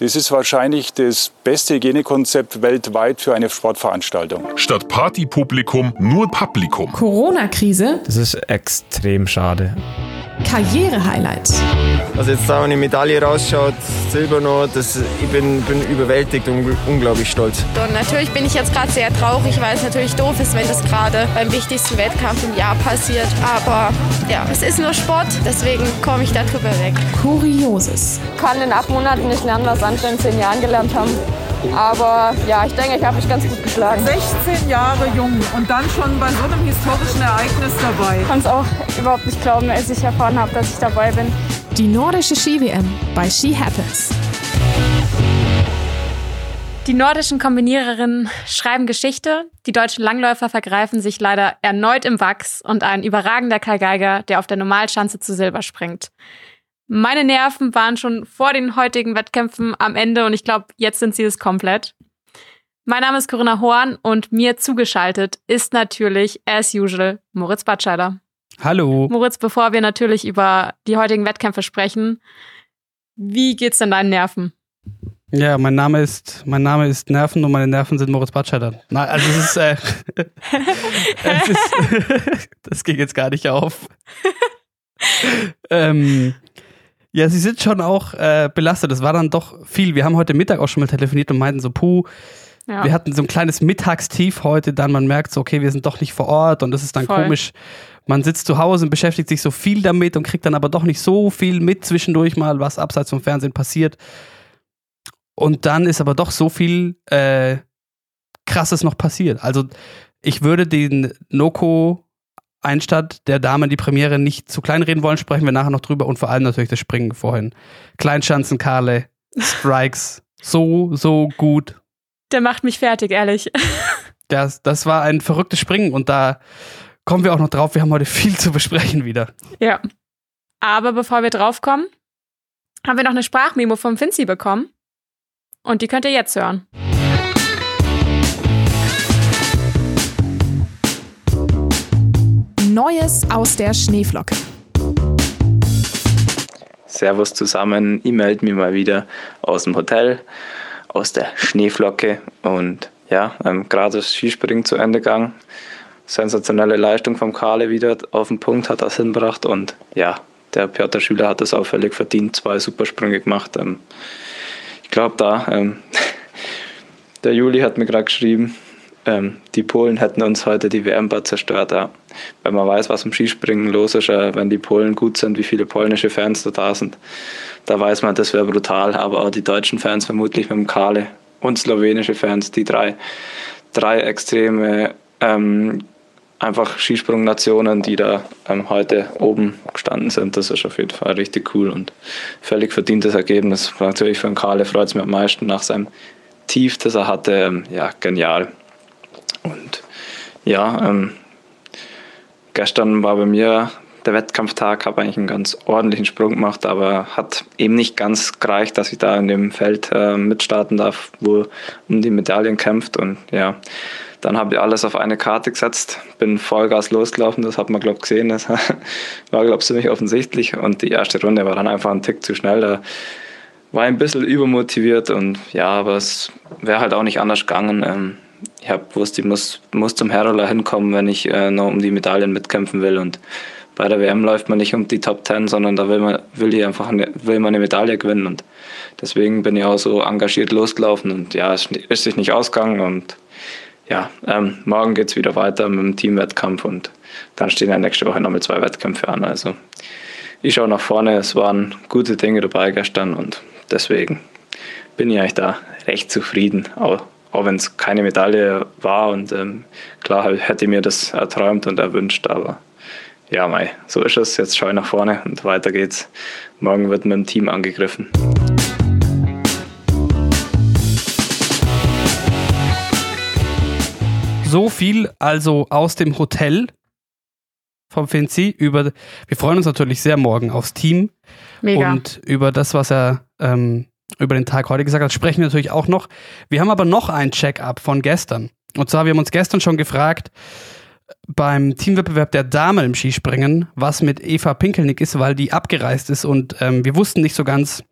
Das ist wahrscheinlich das beste Hygienekonzept weltweit für eine Sportveranstaltung. Statt Partypublikum nur Publikum. Corona-Krise. Das ist extrem schade. Karriere-Highlight. Also jetzt da, wenn die Medaille rausschaut, Silber noch, das, ich bin, bin überwältigt und unglaublich stolz. Und natürlich bin ich jetzt gerade sehr traurig, weil es natürlich doof ist, wenn das gerade beim wichtigsten Wettkampf im Jahr passiert. Aber ja, es ist nur Sport, deswegen komme ich darüber weg. Kurioses. Ich kann in acht Monaten nicht lernen, was andere in zehn Jahren gelernt haben. Aber ja, ich denke, ich habe mich ganz gut geschlagen. 16 Jahre jung und dann schon bei so einem historischen Ereignis dabei. Ich kann es auch überhaupt nicht glauben, als ich erfahren habe, dass ich dabei bin. Die nordische Ski-WM bei Ski Happens. Die nordischen Kombiniererinnen schreiben Geschichte, die deutschen Langläufer vergreifen sich leider erneut im Wachs und ein überragender Kai Geiger, der auf der Normalschanze zu Silber springt. Meine Nerven waren schon vor den heutigen Wettkämpfen am Ende und ich glaube, jetzt sind sie es komplett. Mein Name ist Corinna Horn und mir zugeschaltet ist natürlich, as usual, Moritz Batscheider. Hallo. Moritz, bevor wir natürlich über die heutigen Wettkämpfe sprechen, wie geht's denn deinen Nerven? Ja, mein Name ist, mein Name ist Nerven und meine Nerven sind Moritz Batscheider. Nein, also es ist, äh, es ist das ging jetzt gar nicht auf. ähm, ja, sie sind schon auch äh, belastet. Das war dann doch viel. Wir haben heute Mittag auch schon mal telefoniert und meinten so, puh, ja. wir hatten so ein kleines Mittagstief heute, dann man merkt so, okay, wir sind doch nicht vor Ort und das ist dann Voll. komisch. Man sitzt zu Hause und beschäftigt sich so viel damit und kriegt dann aber doch nicht so viel mit zwischendurch mal, was abseits vom Fernsehen passiert. Und dann ist aber doch so viel äh, Krasses noch passiert. Also ich würde den Noko Einstadt der Damen die Premiere nicht zu klein reden wollen, sprechen wir nachher noch drüber und vor allem natürlich das Springen vorhin. Kleinschanzen, Karle, Strikes, so, so gut. Der macht mich fertig, ehrlich. Das, das war ein verrücktes Springen und da kommen wir auch noch drauf. Wir haben heute viel zu besprechen wieder. Ja. Aber bevor wir drauf kommen, haben wir noch eine Sprachmemo vom Finzi bekommen. Und die könnt ihr jetzt hören. Neues aus der Schneeflocke. Servus zusammen, ich melde mich mal wieder aus dem Hotel, aus der Schneeflocke und ja, ähm, gerade das Skispringen zu Ende gegangen. Sensationelle Leistung vom Kale wieder auf den Punkt hat das hinbracht und ja, der Piotr Schüler hat das auch völlig verdient, zwei Supersprünge gemacht. Ähm, ich glaube da, ähm, der Juli hat mir gerade geschrieben, ähm, die Polen hätten uns heute die WM-Bar zerstört. Ja. Wenn man weiß, was im Skispringen los ist, äh, wenn die Polen gut sind, wie viele polnische Fans da, da sind, da weiß man, das wäre brutal. Aber auch die deutschen Fans vermutlich mit dem Kale und slowenische Fans, die drei, drei extreme ähm, einfach Skisprungnationen, die da ähm, heute oben gestanden sind. Das ist auf jeden Fall richtig cool und völlig verdientes Ergebnis. Natürlich für den Kale freut es mich am meisten nach seinem Tief, das er hatte. Ähm, ja, genial. Und ja, ähm, gestern war bei mir der Wettkampftag, habe eigentlich einen ganz ordentlichen Sprung gemacht, aber hat eben nicht ganz gereicht, dass ich da in dem Feld äh, mitstarten darf, wo um die Medaillen kämpft. Und ja, dann habe ich alles auf eine Karte gesetzt, bin Vollgas losgelaufen, das hat man, glaube ich, gesehen. Das war, glaube ich, ziemlich offensichtlich. Und die erste Runde war dann einfach ein Tick zu schnell. Da war ich ein bisschen übermotiviert und ja, aber es wäre halt auch nicht anders gegangen. Ähm, ich habe gewusst, ich muss, muss zum Herrola hinkommen, wenn ich äh, noch um die Medaillen mitkämpfen will. Und bei der WM läuft man nicht um die Top Ten, sondern da will man, will ich einfach eine, will man eine Medaille gewinnen. Und deswegen bin ich auch so engagiert losgelaufen. Und ja, es ist sich nicht ausgegangen. Und ja, ähm, morgen geht es wieder weiter mit dem Teamwettkampf. Und dann stehen ja nächste Woche nochmal zwei Wettkämpfe an. Also ich schaue nach vorne. Es waren gute Dinge dabei gestern. Und deswegen bin ich eigentlich da recht zufrieden. Auch auch wenn es keine Medaille war und ähm, klar hätte ich mir das erträumt und erwünscht, aber ja, mei, so ist es. Jetzt schaue ich nach vorne und weiter geht's. Morgen wird mit dem Team angegriffen. So viel also aus dem Hotel vom Finzi über. Wir freuen uns natürlich sehr morgen aufs Team Mega. und über das, was er ähm, über den Tag heute gesagt hat, sprechen wir natürlich auch noch. Wir haben aber noch ein Check-up von gestern. Und zwar, wir haben uns gestern schon gefragt, beim Teamwettbewerb der Damen im Skispringen, was mit Eva Pinkelnick ist, weil die abgereist ist und ähm, wir wussten nicht so ganz,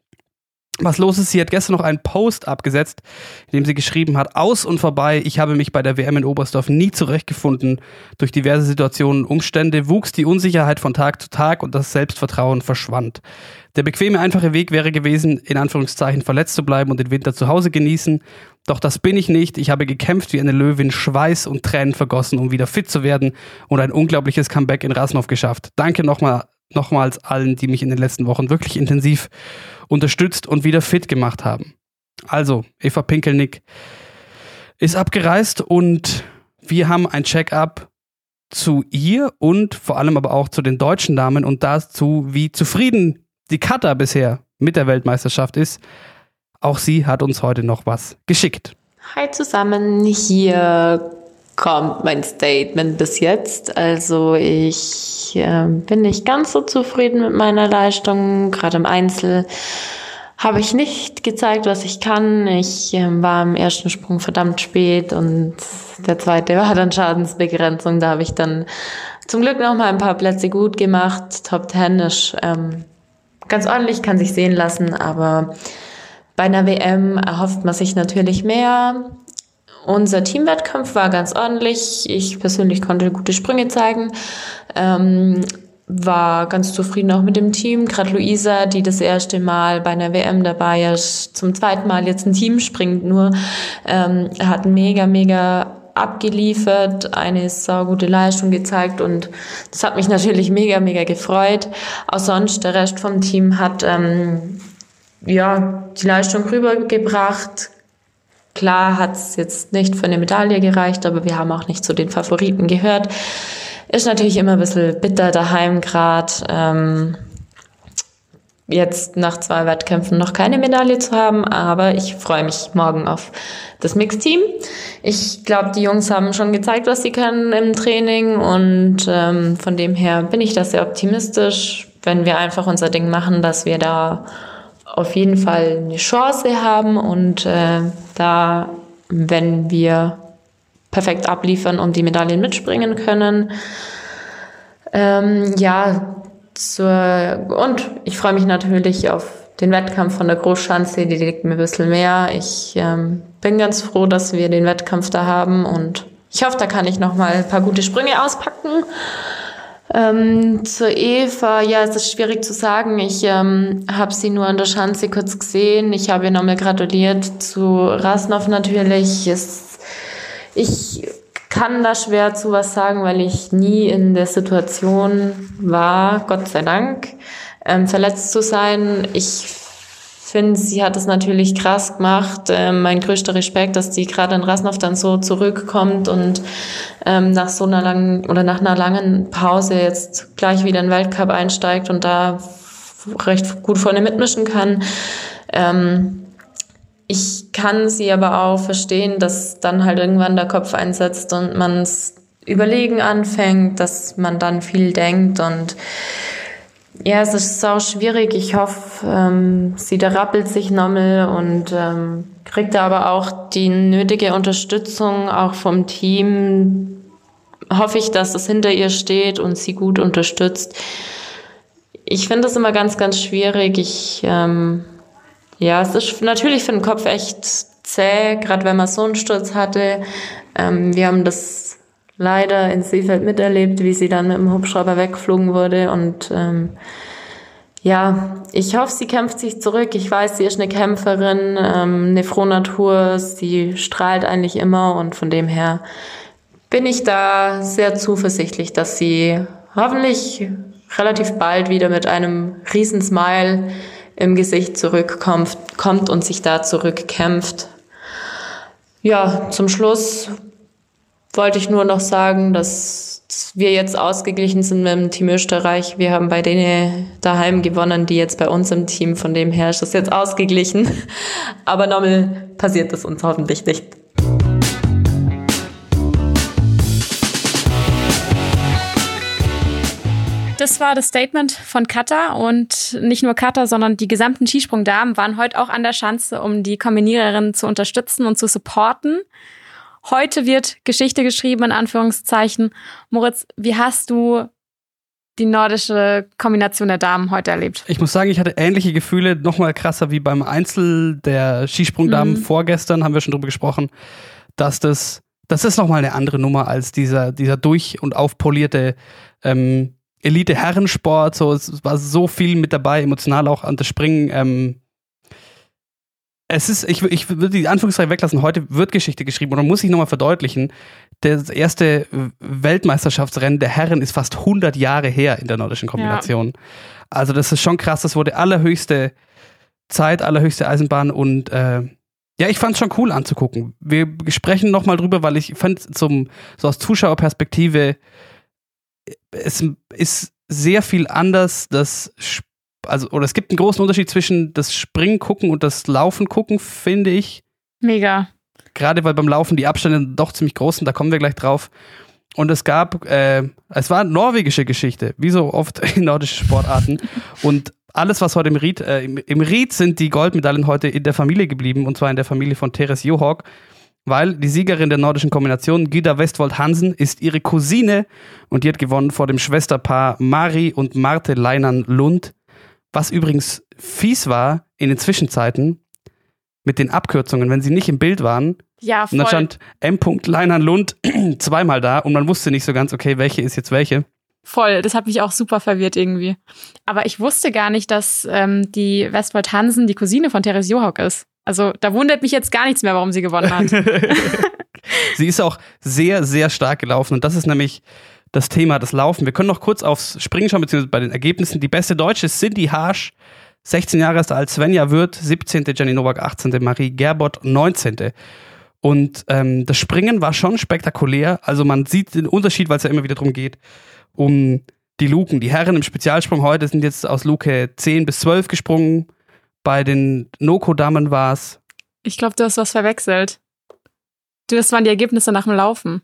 was los ist. Sie hat gestern noch einen Post abgesetzt, in dem sie geschrieben hat, aus und vorbei, ich habe mich bei der WM in Oberstdorf nie zurechtgefunden. Durch diverse Situationen und Umstände wuchs die Unsicherheit von Tag zu Tag und das Selbstvertrauen verschwand. Der bequeme, einfache Weg wäre gewesen, in Anführungszeichen verletzt zu bleiben und den Winter zu Hause genießen. Doch das bin ich nicht. Ich habe gekämpft wie eine Löwin, Schweiß und Tränen vergossen, um wieder fit zu werden und ein unglaubliches Comeback in Rasnov geschafft. Danke nochmal nochmals allen, die mich in den letzten Wochen wirklich intensiv unterstützt und wieder fit gemacht haben. Also, Eva Pinkelnick ist abgereist und wir haben ein Check-up zu ihr und vor allem aber auch zu den deutschen Damen und dazu, wie zufrieden die Kata bisher mit der Weltmeisterschaft ist. Auch sie hat uns heute noch was geschickt. Hi zusammen, hier kommt mein Statement bis jetzt. Also ich äh, bin nicht ganz so zufrieden mit meiner Leistung. Gerade im Einzel habe ich nicht gezeigt, was ich kann. Ich äh, war im ersten Sprung verdammt spät und der zweite war dann Schadensbegrenzung. Da habe ich dann zum Glück noch mal ein paar Plätze gut gemacht. Top Ten ist ähm, ganz ordentlich, kann sich sehen lassen, aber bei einer WM erhofft man sich natürlich mehr. Unser Teamwettkampf war ganz ordentlich. Ich persönlich konnte gute Sprünge zeigen. Ähm, war ganz zufrieden auch mit dem Team. Gerade Luisa, die das erste Mal bei einer WM dabei ist, zum zweiten Mal jetzt ein Team springt nur, ähm, hat mega, mega abgeliefert, eine saugute Leistung gezeigt und das hat mich natürlich mega, mega gefreut. Auch sonst, der Rest vom Team hat ähm, ja, die Leistung rübergebracht, Klar hat es jetzt nicht für eine Medaille gereicht, aber wir haben auch nicht zu den Favoriten gehört. Ist natürlich immer ein bisschen bitter daheim gerade. Ähm, jetzt nach zwei Wettkämpfen noch keine Medaille zu haben, aber ich freue mich morgen auf das Mixteam. Ich glaube, die Jungs haben schon gezeigt, was sie können im Training und ähm, von dem her bin ich da sehr optimistisch, wenn wir einfach unser Ding machen, dass wir da auf jeden Fall eine Chance haben und äh, da, wenn wir perfekt abliefern und die Medaillen mitspringen können. Ähm, ja, zur, und ich freue mich natürlich auf den Wettkampf von der Großschanze, die liegt mir ein bisschen mehr. Ich ähm, bin ganz froh, dass wir den Wettkampf da haben und ich hoffe, da kann ich noch mal ein paar gute Sprünge auspacken. Ähm, zur Eva, ja, es ist schwierig zu sagen. Ich ähm, habe sie nur an der Schanze kurz gesehen. Ich habe ihr nochmal gratuliert. Zu Rasnov natürlich. Es, ich kann da schwer zu was sagen, weil ich nie in der Situation war, Gott sei Dank, ähm, verletzt zu sein. Ich finde, sie hat es natürlich krass gemacht. Ähm, mein größter Respekt, dass die gerade in Rasnov dann so zurückkommt und ähm, nach so einer langen oder nach einer langen Pause jetzt gleich wieder in den Weltcup einsteigt und da recht gut vorne mitmischen kann. Ähm, ich kann sie aber auch verstehen, dass dann halt irgendwann der Kopf einsetzt und man es überlegen anfängt, dass man dann viel denkt und ja, es ist sau schwierig. Ich hoffe, ähm, sie da rappelt sich nochmal und ähm, kriegt da aber auch die nötige Unterstützung auch vom Team. Hoffe ich, dass es hinter ihr steht und sie gut unterstützt. Ich finde das immer ganz, ganz schwierig. Ich, ähm, ja, es ist natürlich für den Kopf echt zäh, gerade wenn man so einen Sturz hatte. Ähm, wir haben das leider in Seefeld miterlebt, wie sie dann mit dem Hubschrauber weggeflogen wurde. Und ähm, ja, ich hoffe, sie kämpft sich zurück. Ich weiß, sie ist eine Kämpferin, ähm, eine Frohnatur, sie strahlt eigentlich immer und von dem her bin ich da sehr zuversichtlich, dass sie hoffentlich relativ bald wieder mit einem riesen Smile im Gesicht zurückkommt kommt und sich da zurückkämpft. Ja, zum Schluss wollte ich nur noch sagen, dass wir jetzt ausgeglichen sind mit dem Team Österreich. Wir haben bei denen daheim gewonnen, die jetzt bei uns im Team. Von dem her ist das jetzt ausgeglichen. Aber normal passiert das uns hoffentlich nicht. Das war das Statement von Kata und nicht nur Kata, sondern die gesamten Skisprungdamen waren heute auch an der Schanze, um die Kombiniererinnen zu unterstützen und zu supporten. Heute wird Geschichte geschrieben, in Anführungszeichen. Moritz, wie hast du die nordische Kombination der Damen heute erlebt? Ich muss sagen, ich hatte ähnliche Gefühle, nochmal krasser wie beim Einzel der Skisprungdamen mhm. vorgestern, haben wir schon drüber gesprochen, dass das, das ist nochmal eine andere Nummer als dieser, dieser durch- und aufpolierte ähm, Elite-Herrensport. So, es war so viel mit dabei, emotional auch an das Springen. Ähm, es ist, ich, ich würde die Anführungszeichen weglassen, heute wird Geschichte geschrieben und man muss sich nochmal verdeutlichen, das erste Weltmeisterschaftsrennen der Herren ist fast 100 Jahre her in der nordischen Kombination. Ja. Also das ist schon krass, das wurde allerhöchste Zeit, allerhöchste Eisenbahn und äh, ja, ich fand es schon cool anzugucken. Wir sprechen nochmal drüber, weil ich fand zum, so aus Zuschauerperspektive, es ist sehr viel anders, das also, oder es gibt einen großen Unterschied zwischen das Springen gucken und das Laufen gucken, finde ich. Mega. Gerade weil beim Laufen die Abstände doch ziemlich groß sind, da kommen wir gleich drauf. Und es gab, äh, es war norwegische Geschichte, wie so oft in nordischen Sportarten. und alles, was heute im Ried, äh, im, im Ried sind die Goldmedaillen heute in der Familie geblieben, und zwar in der Familie von Teres Johawk, weil die Siegerin der nordischen Kombination, Gida Westwold Hansen, ist ihre Cousine und die hat gewonnen vor dem Schwesterpaar Mari und Marte Leinern Lund. Was übrigens fies war in den Zwischenzeiten mit den Abkürzungen, wenn sie nicht im Bild waren. Ja, voll. Und dann stand M. Leinern Lund zweimal da und man wusste nicht so ganz, okay, welche ist jetzt welche. Voll, das hat mich auch super verwirrt irgendwie. Aber ich wusste gar nicht, dass ähm, die Westwold Hansen die Cousine von Therese Johaug ist. Also da wundert mich jetzt gar nichts mehr, warum sie gewonnen hat. sie ist auch sehr, sehr stark gelaufen und das ist nämlich das Thema des Laufen. Wir können noch kurz aufs Springen schauen, beziehungsweise bei den Ergebnissen. Die beste Deutsche ist Cindy Harsch, 16 Jahre ist alt, Svenja Wirth, 17. Jenny Nowak, 18. Marie Gerbott, 19. Und ähm, das Springen war schon spektakulär. Also man sieht den Unterschied, weil es ja immer wieder darum geht, um die Luken. Die Herren im Spezialsprung heute sind jetzt aus Luke 10 bis 12 gesprungen. Bei den Noko-Damen war es. Ich glaube, du hast was verwechselt. Das waren die Ergebnisse nach dem Laufen.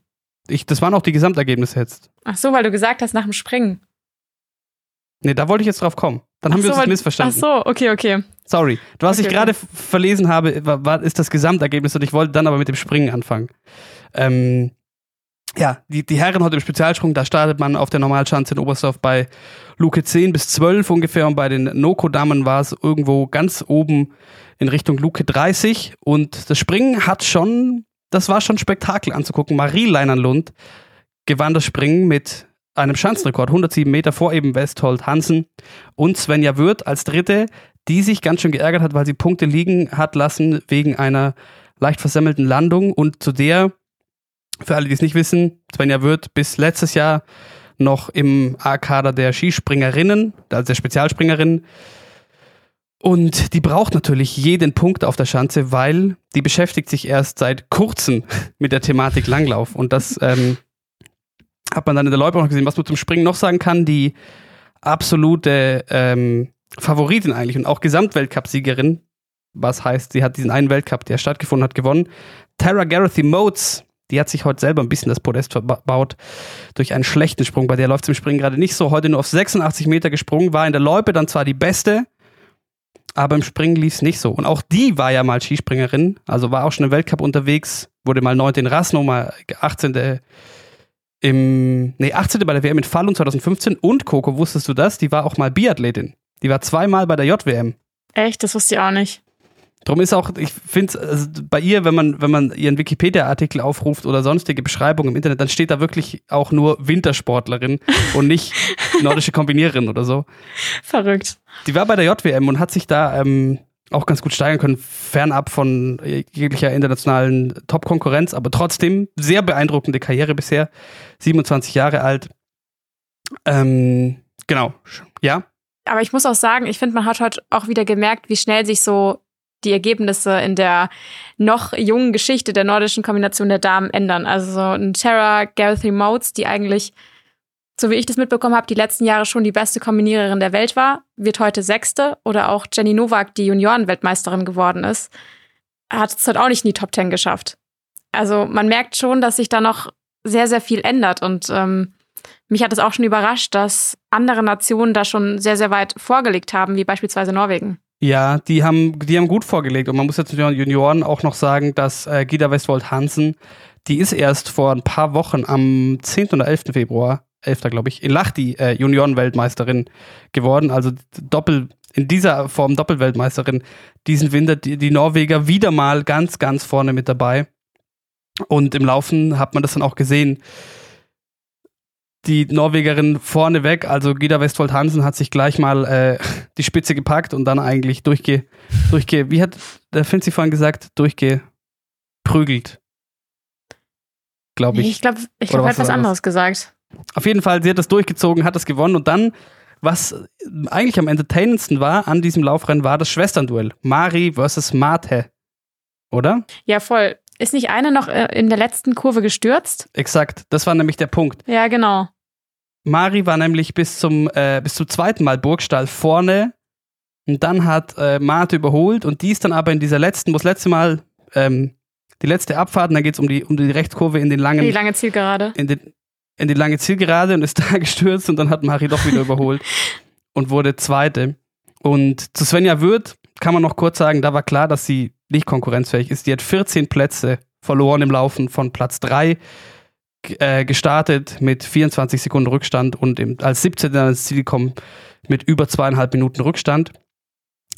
Ich, das waren auch die Gesamtergebnisse jetzt. Ach so, weil du gesagt hast nach dem Springen. Nee, da wollte ich jetzt drauf kommen. Dann haben ach wir uns das missverstanden. Ach so, okay, okay. Sorry. Was okay, ich gerade okay. verlesen habe, war, war, ist das Gesamtergebnis und ich wollte dann aber mit dem Springen anfangen. Ähm, ja, die, die Herren heute im Spezialsprung, da startet man auf der Normalschanze in Oberstdorf bei Luke 10 bis 12 ungefähr und bei den Noko-Damen war es irgendwo ganz oben in Richtung Luke 30 und das Springen hat schon das war schon Spektakel anzugucken. Marie Leinernlund gewann das Springen mit einem Schanzenrekord, 107 Meter vor eben Westhold Hansen und Svenja Würth als Dritte, die sich ganz schön geärgert hat, weil sie Punkte liegen hat lassen wegen einer leicht versemmelten Landung und zu der, für alle, die es nicht wissen, Svenja Würth bis letztes Jahr noch im A-Kader der Skispringerinnen, also der Spezialspringerinnen, und die braucht natürlich jeden Punkt auf der Schanze, weil die beschäftigt sich erst seit kurzem mit der Thematik Langlauf. Und das ähm, hat man dann in der Loipe noch gesehen. Was man zum Springen noch sagen kann, die absolute ähm, Favoritin eigentlich und auch Gesamtweltcup-Siegerin, was heißt, sie hat diesen einen Weltcup, der stattgefunden hat, gewonnen. Tara Garothy Motes, die hat sich heute selber ein bisschen das Podest verbaut durch einen schlechten Sprung. Bei der läuft es im Springen gerade nicht so. Heute nur auf 86 Meter gesprungen, war in der Loipe dann zwar die beste, aber im Springen lief es nicht so. Und auch die war ja mal Skispringerin, also war auch schon im Weltcup unterwegs, wurde mal 9. in Rasno, mal 18. im, nee, 18. bei der WM in Fallon 2015 und Coco, wusstest du das? Die war auch mal Biathletin. Die war zweimal bei der JWM. Echt? Das wusste ich auch nicht. Drum ist auch, ich finde also bei ihr, wenn man, wenn man ihren Wikipedia-Artikel aufruft oder sonstige Beschreibungen im Internet, dann steht da wirklich auch nur Wintersportlerin und nicht nordische Kombiniererin oder so. Verrückt. Die war bei der JWM und hat sich da ähm, auch ganz gut steigern können, fernab von jeglicher internationalen Top-Konkurrenz, aber trotzdem sehr beeindruckende Karriere bisher. 27 Jahre alt. Ähm, genau, ja. Aber ich muss auch sagen, ich finde, man hat heute auch wieder gemerkt, wie schnell sich so die Ergebnisse in der noch jungen Geschichte der nordischen Kombination der Damen ändern. Also so ein Tara Gareth Motes, die eigentlich, so wie ich das mitbekommen habe, die letzten Jahre schon die beste Kombiniererin der Welt war, wird heute Sechste. Oder auch Jenny Nowak, die Juniorenweltmeisterin geworden ist, hat es halt auch nicht in die Top Ten geschafft. Also man merkt schon, dass sich da noch sehr, sehr viel ändert. Und ähm, mich hat es auch schon überrascht, dass andere Nationen da schon sehr, sehr weit vorgelegt haben, wie beispielsweise Norwegen. Ja, die haben, die haben gut vorgelegt. Und man muss jetzt mit den Junioren auch noch sagen, dass äh, Gida Westwold Hansen, die ist erst vor ein paar Wochen am 10. oder 11. Februar Elfter, glaube ich, in Lahti äh, Junioren-Weltmeisterin geworden. Also Doppel, in dieser Form Doppelweltmeisterin diesen Winter. Die, die Norweger wieder mal ganz, ganz vorne mit dabei. Und im Laufen hat man das dann auch gesehen. Die Norwegerin vorneweg, also Gida Westfold Hansen, hat sich gleich mal äh, die Spitze gepackt und dann eigentlich durchge, durchge, wie hat der Finzi vorhin gesagt, durchgeprügelt. Glaube ich. Ich glaube, ich glaube, er hat was anderes gesagt. Auf jeden Fall, sie hat das durchgezogen, hat das gewonnen und dann, was eigentlich am entertainendsten war an diesem Laufrennen, war das Schwesternduell. Mari versus Mate. Oder? Ja, voll. Ist nicht eine noch äh, in der letzten Kurve gestürzt? Exakt, das war nämlich der Punkt. Ja, genau. Mari war nämlich bis zum, äh, bis zum zweiten Mal Burgstall vorne und dann hat äh, Mate überholt und die ist dann aber in dieser letzten, wo das letzte Mal ähm, die letzte Abfahrt und dann geht es um die, um die Rechtskurve in den langen. Die lange Zielgerade. In, den, in die lange Zielgerade und ist da gestürzt und dann hat Mari doch wieder überholt und wurde Zweite. Und zu Svenja Würth kann man noch kurz sagen, da war klar, dass sie nicht konkurrenzfähig ist. Die hat 14 Plätze verloren im Laufen von Platz 3 äh, gestartet mit 24 Sekunden Rückstand und als 17. ans Ziel gekommen mit über zweieinhalb Minuten Rückstand.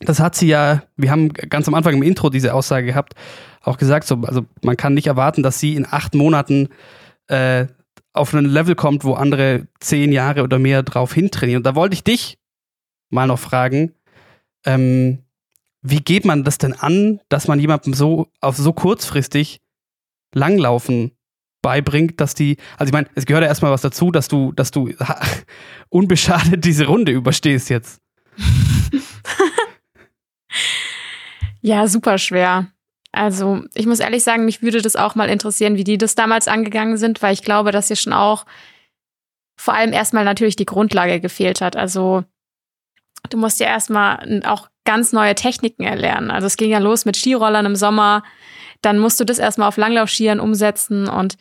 Das hat sie ja, wir haben ganz am Anfang im Intro diese Aussage gehabt, auch gesagt, so, also man kann nicht erwarten, dass sie in acht Monaten äh, auf ein Level kommt, wo andere zehn Jahre oder mehr drauf hintrainieren. Und da wollte ich dich mal noch fragen, ähm, wie geht man das denn an, dass man jemandem so auf so kurzfristig Langlaufen beibringt, dass die, also ich meine, es gehört ja erstmal was dazu, dass du, dass du unbeschadet diese Runde überstehst jetzt. ja, super schwer. Also, ich muss ehrlich sagen, mich würde das auch mal interessieren, wie die das damals angegangen sind, weil ich glaube, dass hier schon auch vor allem erstmal natürlich die Grundlage gefehlt hat. Also, du musst ja erstmal auch ganz neue Techniken erlernen. Also, es ging ja los mit Skirollern im Sommer. Dann musst du das erstmal auf Langlaufskiern umsetzen. Und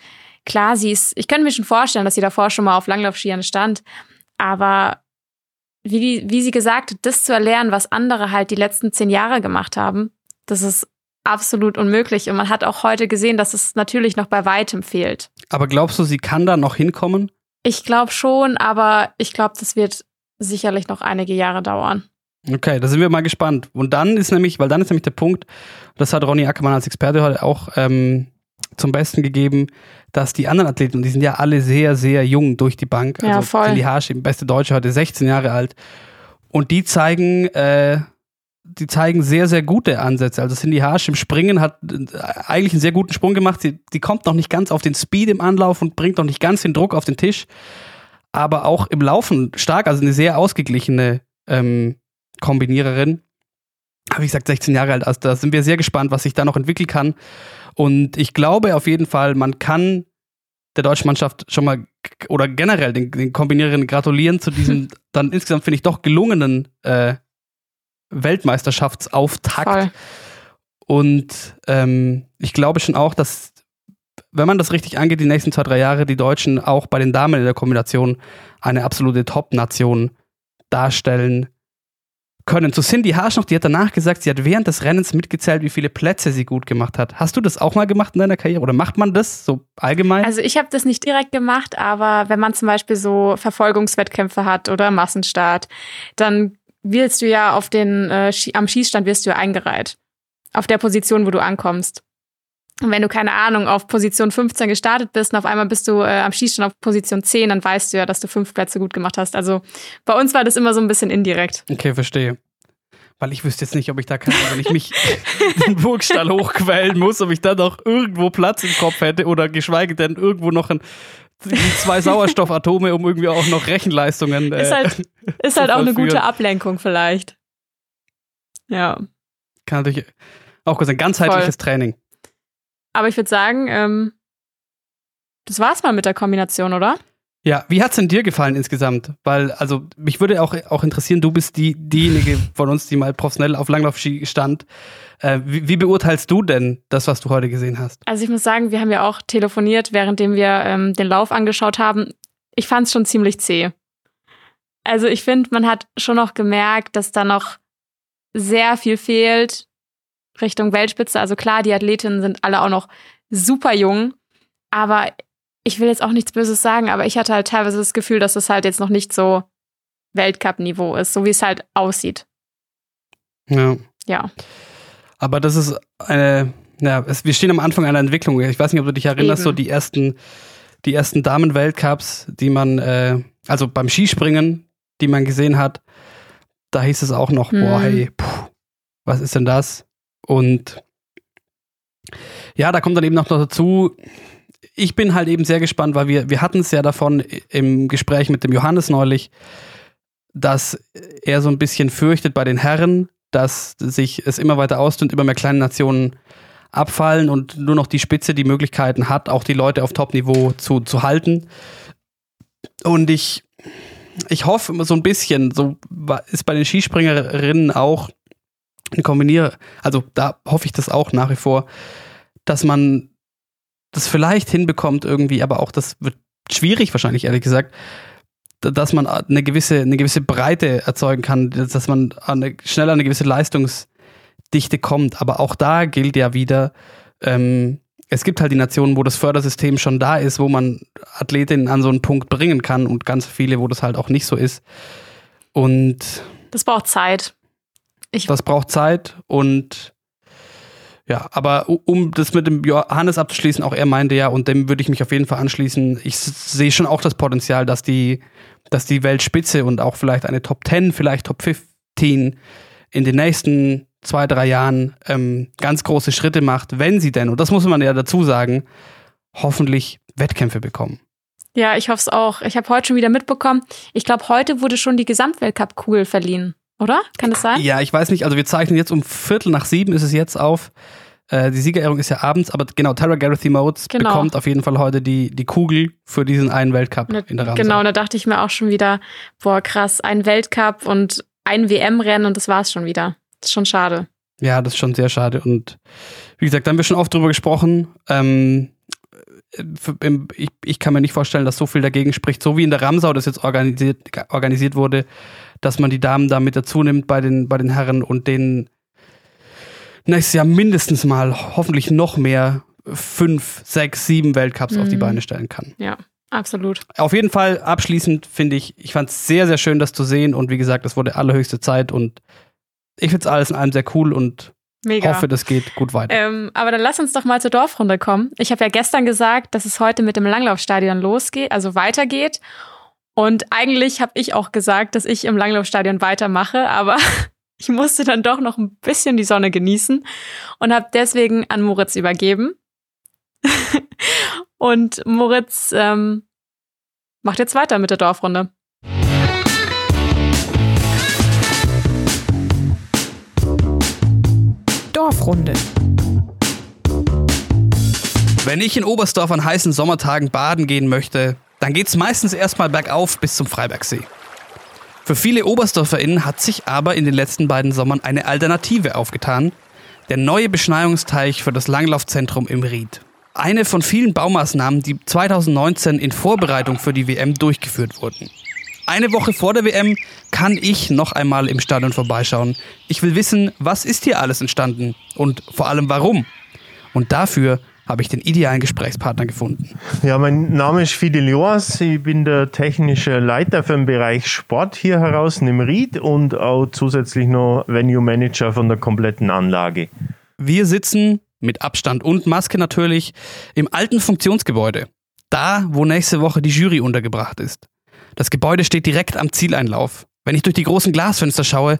klar, sie ist, ich könnte mir schon vorstellen, dass sie davor schon mal auf Langlaufskiern stand. Aber wie, wie sie gesagt hat, das zu erlernen, was andere halt die letzten zehn Jahre gemacht haben, das ist absolut unmöglich. Und man hat auch heute gesehen, dass es natürlich noch bei weitem fehlt. Aber glaubst du, sie kann da noch hinkommen? Ich glaube schon, aber ich glaube, das wird sicherlich noch einige Jahre dauern. Okay, da sind wir mal gespannt. Und dann ist nämlich, weil dann ist nämlich der Punkt, das hat Ronny Ackermann als Experte heute auch ähm, zum Besten gegeben, dass die anderen Athleten, und die sind ja alle sehr, sehr jung durch die Bank, also ja, voll. Cindy Harsch, die beste Deutsche, heute 16 Jahre alt, und die zeigen äh, die zeigen sehr, sehr gute Ansätze. Also Cindy Harsch im Springen hat äh, eigentlich einen sehr guten Sprung gemacht. Sie, die kommt noch nicht ganz auf den Speed im Anlauf und bringt noch nicht ganz den Druck auf den Tisch. Aber auch im Laufen stark, also eine sehr ausgeglichene ähm, Kombiniererin. Wie gesagt, 16 Jahre alt. Also da sind wir sehr gespannt, was sich da noch entwickeln kann. Und ich glaube auf jeden Fall, man kann der deutschen Mannschaft schon mal oder generell den, den Kombiniererinnen gratulieren zu diesem dann insgesamt, finde ich, doch gelungenen äh, Weltmeisterschaftsauftakt. Voll. Und ähm, ich glaube schon auch, dass, wenn man das richtig angeht, die nächsten zwei, drei Jahre die Deutschen auch bei den Damen in der Kombination eine absolute Top-Nation darstellen können. Zu Cindy Harsch noch, die hat danach gesagt, sie hat während des Rennens mitgezählt, wie viele Plätze sie gut gemacht hat. Hast du das auch mal gemacht in deiner Karriere oder macht man das so allgemein? Also ich habe das nicht direkt gemacht, aber wenn man zum Beispiel so Verfolgungswettkämpfe hat oder Massenstart, dann wirst du ja auf den, äh, am Schießstand wirst du ja eingereiht. Auf der Position, wo du ankommst. Und wenn du, keine Ahnung, auf Position 15 gestartet bist und auf einmal bist du äh, am Schießstand auf Position 10, dann weißt du ja, dass du fünf Plätze gut gemacht hast. Also bei uns war das immer so ein bisschen indirekt. Okay, verstehe. Weil ich wüsste jetzt nicht, ob ich da kann, wenn ich mich den Burgstall hochquälen muss, ob ich da noch irgendwo Platz im Kopf hätte oder geschweige denn irgendwo noch ein zwei Sauerstoffatome, um irgendwie auch noch Rechenleistungen. Äh, ist halt, ist halt auch eine gute Ablenkung vielleicht. Ja. Kann natürlich auch kurz ein ganzheitliches Voll. Training. Aber ich würde sagen, ähm, das war's mal mit der Kombination, oder? Ja, wie hat's denn dir gefallen insgesamt? Weil, also, mich würde auch, auch interessieren, du bist die, diejenige von uns, die mal professionell auf Langlaufski stand. Äh, wie, wie, beurteilst du denn das, was du heute gesehen hast? Also ich muss sagen, wir haben ja auch telefoniert, währenddem wir ähm, den Lauf angeschaut haben. Ich fand es schon ziemlich zäh. Also ich finde, man hat schon noch gemerkt, dass da noch sehr viel fehlt Richtung Weltspitze. Also klar, die Athletinnen sind alle auch noch super jung, aber ich will jetzt auch nichts Böses sagen, aber ich hatte halt teilweise das Gefühl, dass es halt jetzt noch nicht so Weltcup-Niveau ist, so wie es halt aussieht. Ja. Ja. Aber das ist eine, ja, es, wir stehen am Anfang einer Entwicklung. Ich weiß nicht, ob du dich erinnerst, Eben. so die ersten, die ersten Damen-Weltcups, die man, äh, also beim Skispringen, die man gesehen hat, da hieß es auch noch, hm. boah, hey, puh, was ist denn das? Und ja, da kommt dann eben noch dazu, ich bin halt eben sehr gespannt, weil wir, wir hatten es ja davon im Gespräch mit dem Johannes neulich, dass er so ein bisschen fürchtet bei den Herren, dass sich es immer weiter ausdünnt, immer mehr kleine Nationen abfallen und nur noch die Spitze die Möglichkeiten hat, auch die Leute auf Top-Niveau zu, zu halten. Und ich, ich hoffe so ein bisschen, so ist bei den Skispringerinnen auch ein Kombinier, also da hoffe ich das auch nach wie vor, dass man das vielleicht hinbekommt irgendwie, aber auch das wird schwierig wahrscheinlich, ehrlich gesagt, dass man eine gewisse, eine gewisse Breite erzeugen kann, dass man eine, schnell an eine gewisse Leistungsdichte kommt. Aber auch da gilt ja wieder, ähm, es gibt halt die Nationen, wo das Fördersystem schon da ist, wo man Athletinnen an so einen Punkt bringen kann und ganz viele, wo das halt auch nicht so ist. Und das braucht Zeit. Ich das braucht Zeit und ja, aber um das mit dem Johannes abzuschließen, auch er meinte ja, und dem würde ich mich auf jeden Fall anschließen, ich sehe schon auch das Potenzial, dass die, dass die Weltspitze und auch vielleicht eine Top 10, vielleicht Top 15 in den nächsten zwei, drei Jahren ähm, ganz große Schritte macht, wenn sie denn, und das muss man ja dazu sagen, hoffentlich Wettkämpfe bekommen. Ja, ich hoffe es auch. Ich habe heute schon wieder mitbekommen, ich glaube, heute wurde schon die Gesamtweltcup-Kugel verliehen. Oder? Kann das sein? Ja, ich weiß nicht. Also wir zeichnen jetzt um Viertel nach sieben ist es jetzt auf. Äh, die Siegerehrung ist ja abends, aber genau, Tara Gareth Modes genau. bekommt auf jeden Fall heute die, die Kugel für diesen einen Weltcup ne, in der Ramsau. Genau, da dachte ich mir auch schon wieder, boah, krass, ein Weltcup und ein WM-Rennen und das war's schon wieder. Das ist schon schade. Ja, das ist schon sehr schade. Und wie gesagt, da haben wir schon oft drüber gesprochen. Ähm, ich, ich, kann mir nicht vorstellen, dass so viel dagegen spricht, so wie in der Ramsau das jetzt organisiert, organisiert wurde, dass man die Damen da mit dazu nimmt bei den, bei den Herren und denen nächstes Jahr mindestens mal, hoffentlich noch mehr, fünf, sechs, sieben Weltcups mhm. auf die mhm. Beine stellen kann. Ja, absolut. Auf jeden Fall abschließend finde ich, ich fand es sehr, sehr schön, das zu sehen und wie gesagt, es wurde allerhöchste Zeit und ich finde es alles in allem sehr cool und Mega. hoffe, das geht gut weiter. Ähm, aber dann lass uns doch mal zur Dorfrunde kommen. Ich habe ja gestern gesagt, dass es heute mit dem Langlaufstadion losgeht, also weitergeht. Und eigentlich habe ich auch gesagt, dass ich im Langlaufstadion weitermache, aber ich musste dann doch noch ein bisschen die Sonne genießen und habe deswegen an Moritz übergeben. und Moritz ähm, macht jetzt weiter mit der Dorfrunde. Dorfrunde. Wenn ich in Oberstdorf an heißen Sommertagen baden gehen möchte, dann geht es meistens erstmal bergauf bis zum Freibergsee. Für viele OberstdorferInnen hat sich aber in den letzten beiden Sommern eine Alternative aufgetan. Der neue Beschneiungsteich für das Langlaufzentrum im Ried. Eine von vielen Baumaßnahmen, die 2019 in Vorbereitung für die WM durchgeführt wurden. Eine Woche vor der WM kann ich noch einmal im Stadion vorbeischauen. Ich will wissen, was ist hier alles entstanden und vor allem warum. Und dafür habe ich den idealen Gesprächspartner gefunden. Ja, mein Name ist Fidel Joas. Ich bin der technische Leiter für den Bereich Sport hier heraus im Ried und auch zusätzlich noch Venue Manager von der kompletten Anlage. Wir sitzen mit Abstand und Maske natürlich im alten Funktionsgebäude. Da, wo nächste Woche die Jury untergebracht ist. Das Gebäude steht direkt am Zieleinlauf. Wenn ich durch die großen Glasfenster schaue,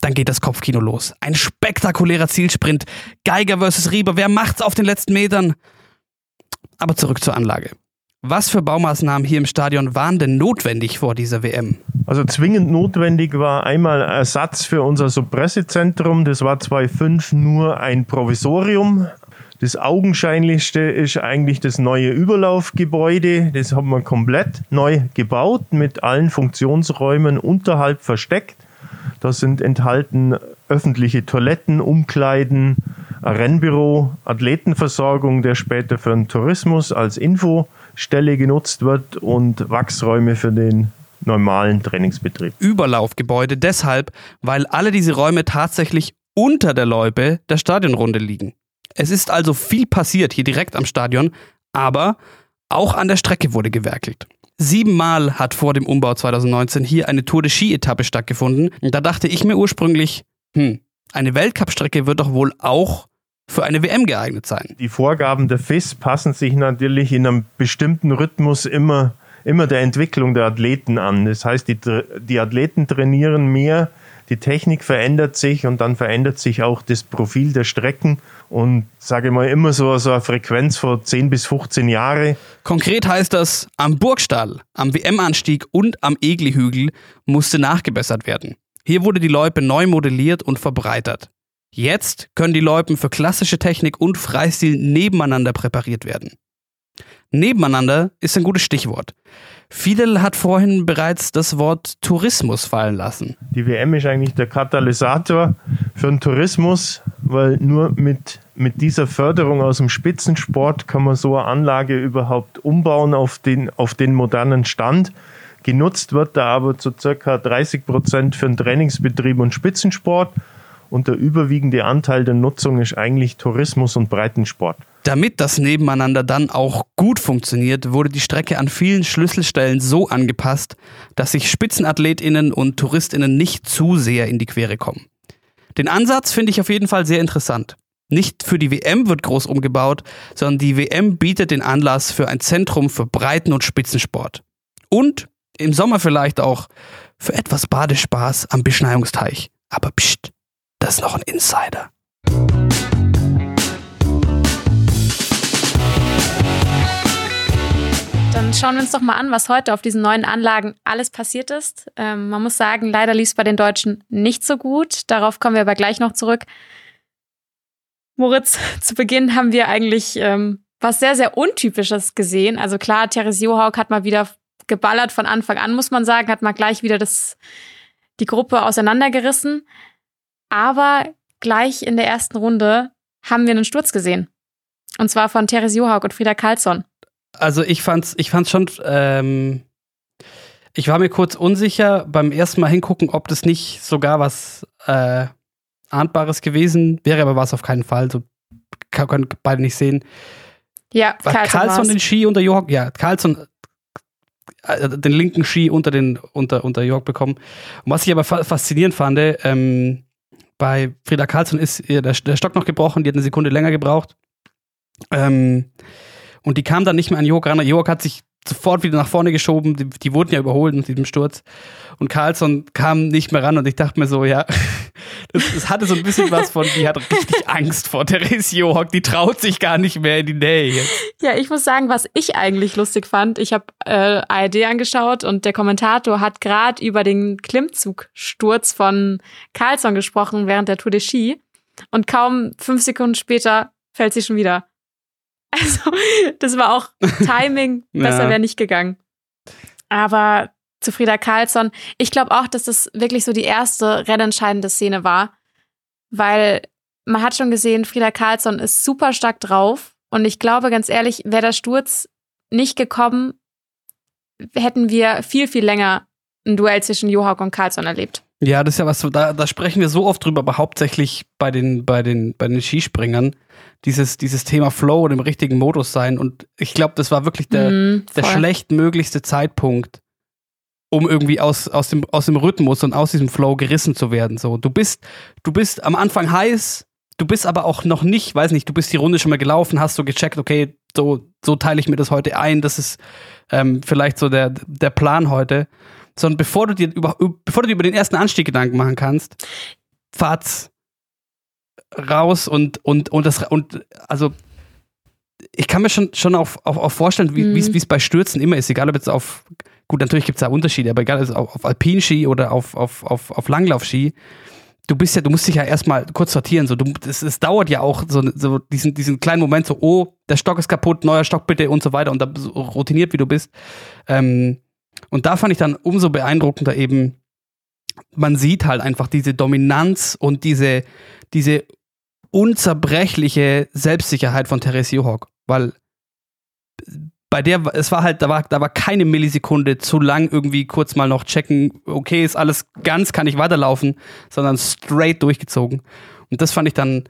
dann geht das Kopfkino los. Ein spektakulärer Zielsprint. Geiger versus Rieber. Wer macht's auf den letzten Metern? Aber zurück zur Anlage. Was für Baumaßnahmen hier im Stadion waren denn notwendig vor dieser WM? Also zwingend notwendig war einmal Ersatz für unser Suppressezentrum. Das war 2005 nur ein Provisorium. Das augenscheinlichste ist eigentlich das neue Überlaufgebäude. Das haben wir komplett neu gebaut mit allen Funktionsräumen unterhalb versteckt. Da sind enthalten öffentliche Toiletten, Umkleiden, Rennbüro, Athletenversorgung, der später für den Tourismus als Infostelle genutzt wird und Wachsräume für den normalen Trainingsbetrieb. Überlaufgebäude deshalb, weil alle diese Räume tatsächlich unter der Loipe der Stadionrunde liegen. Es ist also viel passiert hier direkt am Stadion, aber Auch an der Strecke wurde gewerkelt. Siebenmal hat vor dem Umbau 2019 hier eine Tour de Ski-Etappe stattgefunden. Und da dachte ich mir ursprünglich, hm, eine Weltcup-Strecke wird doch wohl auch für eine WM geeignet sein. Die Vorgaben der FIS passen sich natürlich in einem bestimmten Rhythmus immer, immer der Entwicklung der Athleten an. Das heißt, die, die Athleten trainieren mehr, die Technik verändert sich und dann verändert sich auch das Profil der Strecken und sage mal immer so, so eine Frequenz von 10 bis 15 Jahre. Konkret heißt das, am Burgstall, am WM-Anstieg und am Egli-Hügel musste nachgebessert werden. Hier wurde die Loipe neu modelliert und verbreitert. Jetzt können die Loipen für klassische Technik und Freistil nebeneinander präpariert werden. Nebeneinander ist ein gutes Stichwort. Fidel hat vorhin bereits das Wort Tourismus fallen lassen. Die WM ist eigentlich der Katalysator für den Tourismus, weil nur mit, mit dieser Förderung aus dem Spitzensport kann man so eine Anlage überhaupt umbauen auf den, auf den modernen Stand. Genutzt wird da aber zu circa 30 Prozent für den Trainingsbetrieb und Spitzensport und der überwiegende Anteil der Nutzung ist eigentlich Tourismus und Breitensport. Damit das Nebeneinander dann auch gut funktioniert, wurde die Strecke an vielen Schlüsselstellen so angepasst, dass sich Spitzenathlet'innen und TouristInnen nicht zu sehr in die Quere kommen. Den Ansatz finde ich auf jeden Fall sehr interessant. Nicht für die WM wird groß umgebaut, sondern die WM bietet den Anlass für ein Zentrum für Breiten- und Spitzensport. Und im Sommer vielleicht auch für etwas Badespaß am Beschneiungsteich. Aber pst, das ist noch ein Insider. Dann schauen wir uns doch mal an, was heute auf diesen neuen Anlagen alles passiert ist. Ähm, man muss sagen, leider lief es bei den Deutschen nicht so gut. Darauf kommen wir aber gleich noch zurück. Moritz, zu Beginn haben wir eigentlich ähm, was sehr, sehr Untypisches gesehen. Also klar, Therese Johaug hat mal wieder geballert von Anfang an, muss man sagen, hat mal gleich wieder das, die Gruppe auseinandergerissen. Aber gleich in der ersten Runde haben wir einen Sturz gesehen. Und zwar von Therese Johaug und Frieda Karlsson. Also ich fand's, ich fand's schon, ähm, ich war mir kurz unsicher beim ersten Mal hingucken, ob das nicht sogar was äh, Ahndbares gewesen wäre, aber war es auf keinen Fall. So können beide nicht sehen. Ja, war Carlson, Carlson den Ski unter Johaug, ja, Carlson äh, den linken Ski unter den unter unter York bekommen. Und was ich aber faszinierend fand, ähm, bei Frieda Carlsson ist ihr der, der, Stock noch gebrochen, die hat eine Sekunde länger gebraucht. Ähm, und die kam dann nicht mehr an York ran. York hat sich sofort wieder nach vorne geschoben. Die, die wurden ja überholt mit diesem Sturz. Und Carlson kam nicht mehr ran und ich dachte mir so, ja, das, das hatte so ein bisschen was von, die hat richtig Angst vor Therese Johock, die traut sich gar nicht mehr in die Nähe jetzt. Ja, ich muss sagen, was ich eigentlich lustig fand, ich habe äh, ARD angeschaut und der Kommentator hat gerade über den Klimmzugsturz von Carlson gesprochen während der Tour de Ski und kaum fünf Sekunden später fällt sie schon wieder. Also, das war auch Timing, besser ja. wäre nicht gegangen. Aber zu Frieda Karlsson, ich glaube auch, dass das wirklich so die erste rennentscheidende Szene war, weil man hat schon gesehen, Frieda Karlsson ist super stark drauf und ich glaube ganz ehrlich, wäre der Sturz nicht gekommen, hätten wir viel, viel länger ein Duell zwischen Johaug und Karlsson erlebt. Ja, das ist ja was, da, da sprechen wir so oft drüber, aber hauptsächlich bei den, bei den, bei den Skispringern. Dieses, dieses Thema Flow und im richtigen Modus sein. Und ich glaube, das war wirklich der, mm, der schlechtmöglichste Zeitpunkt, um irgendwie aus, aus, dem, aus dem Rhythmus und aus diesem Flow gerissen zu werden. So, du bist, du bist am Anfang heiß, du bist aber auch noch nicht, weiß nicht, du bist die Runde schon mal gelaufen, hast so gecheckt, okay, so, so teile ich mir das heute ein, das ist ähm, vielleicht so der, der Plan heute sondern bevor du dir über, bevor du dir über den ersten Anstieg Gedanken machen kannst, fahrt's raus und, und, und das, und, also, ich kann mir schon, schon auch, auch, auch vorstellen, wie mhm. es bei Stürzen immer ist, egal ob jetzt auf, gut, natürlich gibt es da Unterschiede, aber egal, also auf, auf Alpinski oder auf, auf, auf, auf Langlaufski, du bist ja, du musst dich ja erstmal kurz sortieren. So, du, es, es dauert ja auch so, so diesen, diesen kleinen Moment, so, oh, der Stock ist kaputt, neuer Stock bitte und so weiter. Und da so routiniert wie du bist. Ähm, und da fand ich dann umso beeindruckender eben, man sieht halt einfach diese Dominanz und diese, diese unzerbrechliche Selbstsicherheit von Therese Johaug, weil bei der, es war halt, da war, da war keine Millisekunde zu lang irgendwie kurz mal noch checken, okay, ist alles ganz, kann ich weiterlaufen, sondern straight durchgezogen. Und das fand ich dann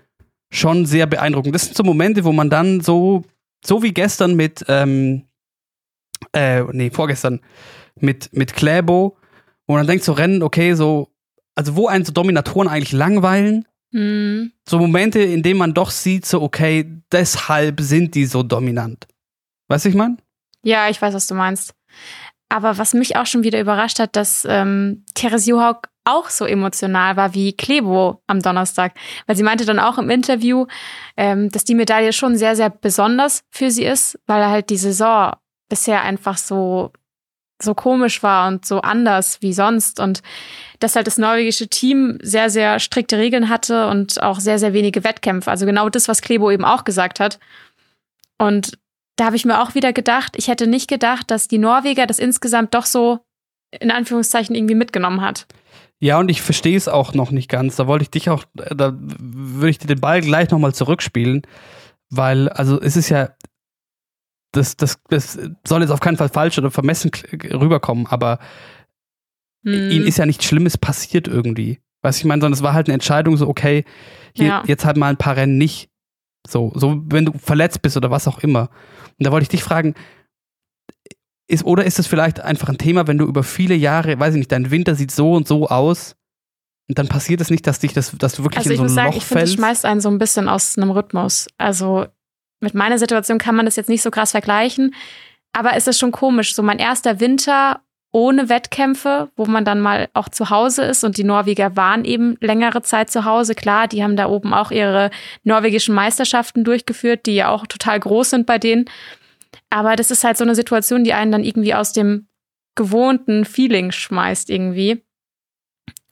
schon sehr beeindruckend. Das sind so Momente, wo man dann so, so wie gestern mit, ähm, äh, nee, vorgestern, mit, mit Kläbo, wo man dann denkt, so Rennen, okay, so, also wo einen so Dominatoren eigentlich langweilen, Mhm. so Momente, in denen man doch sieht, so, okay, deshalb sind die so dominant. Weißt du, ich meine? Ja, ich weiß, was du meinst. Aber was mich auch schon wieder überrascht hat, dass ähm, Therese Johaug auch so emotional war wie Klebo am Donnerstag. Weil sie meinte dann auch im Interview, ähm, dass die Medaille schon sehr, sehr besonders für sie ist, weil halt die Saison bisher einfach so, so komisch war und so anders wie sonst. Und dass halt das norwegische Team sehr, sehr strikte Regeln hatte und auch sehr, sehr wenige Wettkämpfe. Also genau das, was Klebo eben auch gesagt hat. Und da habe ich mir auch wieder gedacht, ich hätte nicht gedacht, dass die Norweger das insgesamt doch so in Anführungszeichen irgendwie mitgenommen hat. Ja, und ich verstehe es auch noch nicht ganz. Da wollte ich dich auch, da würde ich dir den Ball gleich nochmal zurückspielen, weil, also es ist ja, das, das, das soll jetzt auf keinen Fall falsch oder vermessen rüberkommen, aber Hm. ihnen ist ja nichts Schlimmes passiert irgendwie. Weißt du, ich meine, sondern es war halt eine Entscheidung, so, okay, hier, Ja. jetzt halt mal ein paar Rennen nicht. So, so, wenn du verletzt bist oder was auch immer. Und da wollte ich dich fragen, ist, oder ist es vielleicht einfach ein Thema, wenn du über viele Jahre, weiß ich nicht, dein Winter sieht so und so aus und dann passiert es nicht, dass dich das, dass du wirklich Also in ich so ein muss sagen, Loch ich finde, das schmeißt einen so ein bisschen aus einem Rhythmus. Also mit meiner Situation kann man das jetzt nicht so krass vergleichen, aber es ist schon komisch. So mein erster Winter ohne Wettkämpfe, wo man dann mal auch zu Hause ist und die Norweger waren eben längere Zeit zu Hause. Klar, die haben da oben auch ihre norwegischen Meisterschaften durchgeführt, die ja auch total groß sind bei denen. Aber das ist halt so eine Situation, die einen dann irgendwie aus dem gewohnten Feeling schmeißt irgendwie.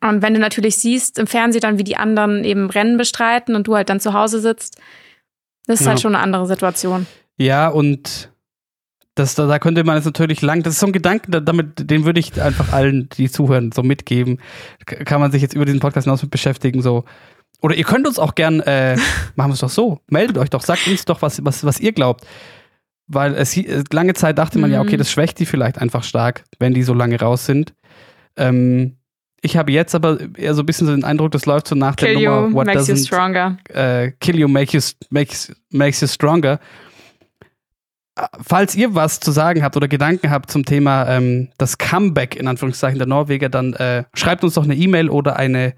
Und wenn du natürlich siehst im Fernsehen dann, wie die anderen eben Rennen bestreiten und du halt dann zu Hause sitzt, das ist Ja. halt schon eine andere Situation. Ja, und das, da, da könnte man jetzt natürlich lang, das ist so ein Gedanke, da- damit, den würde ich einfach allen, die zuhören, so mitgeben. K- Kann man sich jetzt über diesen Podcast hinaus mit beschäftigen, so. Oder ihr könnt uns auch gern, äh, machen wir es doch so, meldet euch doch, sagt uns doch, was, was, was ihr glaubt. Weil es äh, lange Zeit dachte man ja, okay, Mhm. das schwächt die vielleicht einfach stark, wenn die so lange raus sind. Ähm, ich habe jetzt aber eher so ein bisschen so den Eindruck, das läuft so nach der Kill you Nummer What makes you stronger. äh, Kill You make you, makes, makes you stronger. Äh, Falls ihr was zu sagen habt oder Gedanken habt zum Thema ähm, das Comeback in Anführungszeichen der Norweger, dann äh, schreibt uns doch eine E-Mail oder eine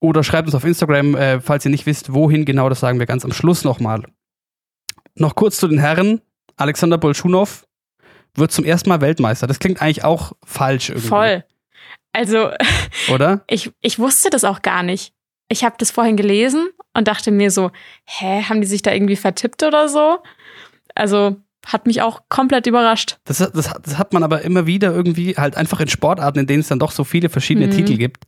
oder schreibt uns auf Instagram, äh, falls ihr nicht wisst, wohin genau, das sagen wir ganz am Schluss nochmal. Noch kurz zu den Herren. Alexander Bolschunow wird zum ersten Mal Weltmeister. Das klingt eigentlich auch falsch irgendwie. Voll. Also, Oder? ich, ich wusste das auch gar nicht. Ich habe das vorhin gelesen und dachte mir so, hä, haben die sich da irgendwie vertippt oder so? Also, hat mich auch komplett überrascht. Das, das, das hat man aber immer wieder irgendwie halt einfach in Sportarten, in denen es dann doch so viele verschiedene Mhm. Titel gibt,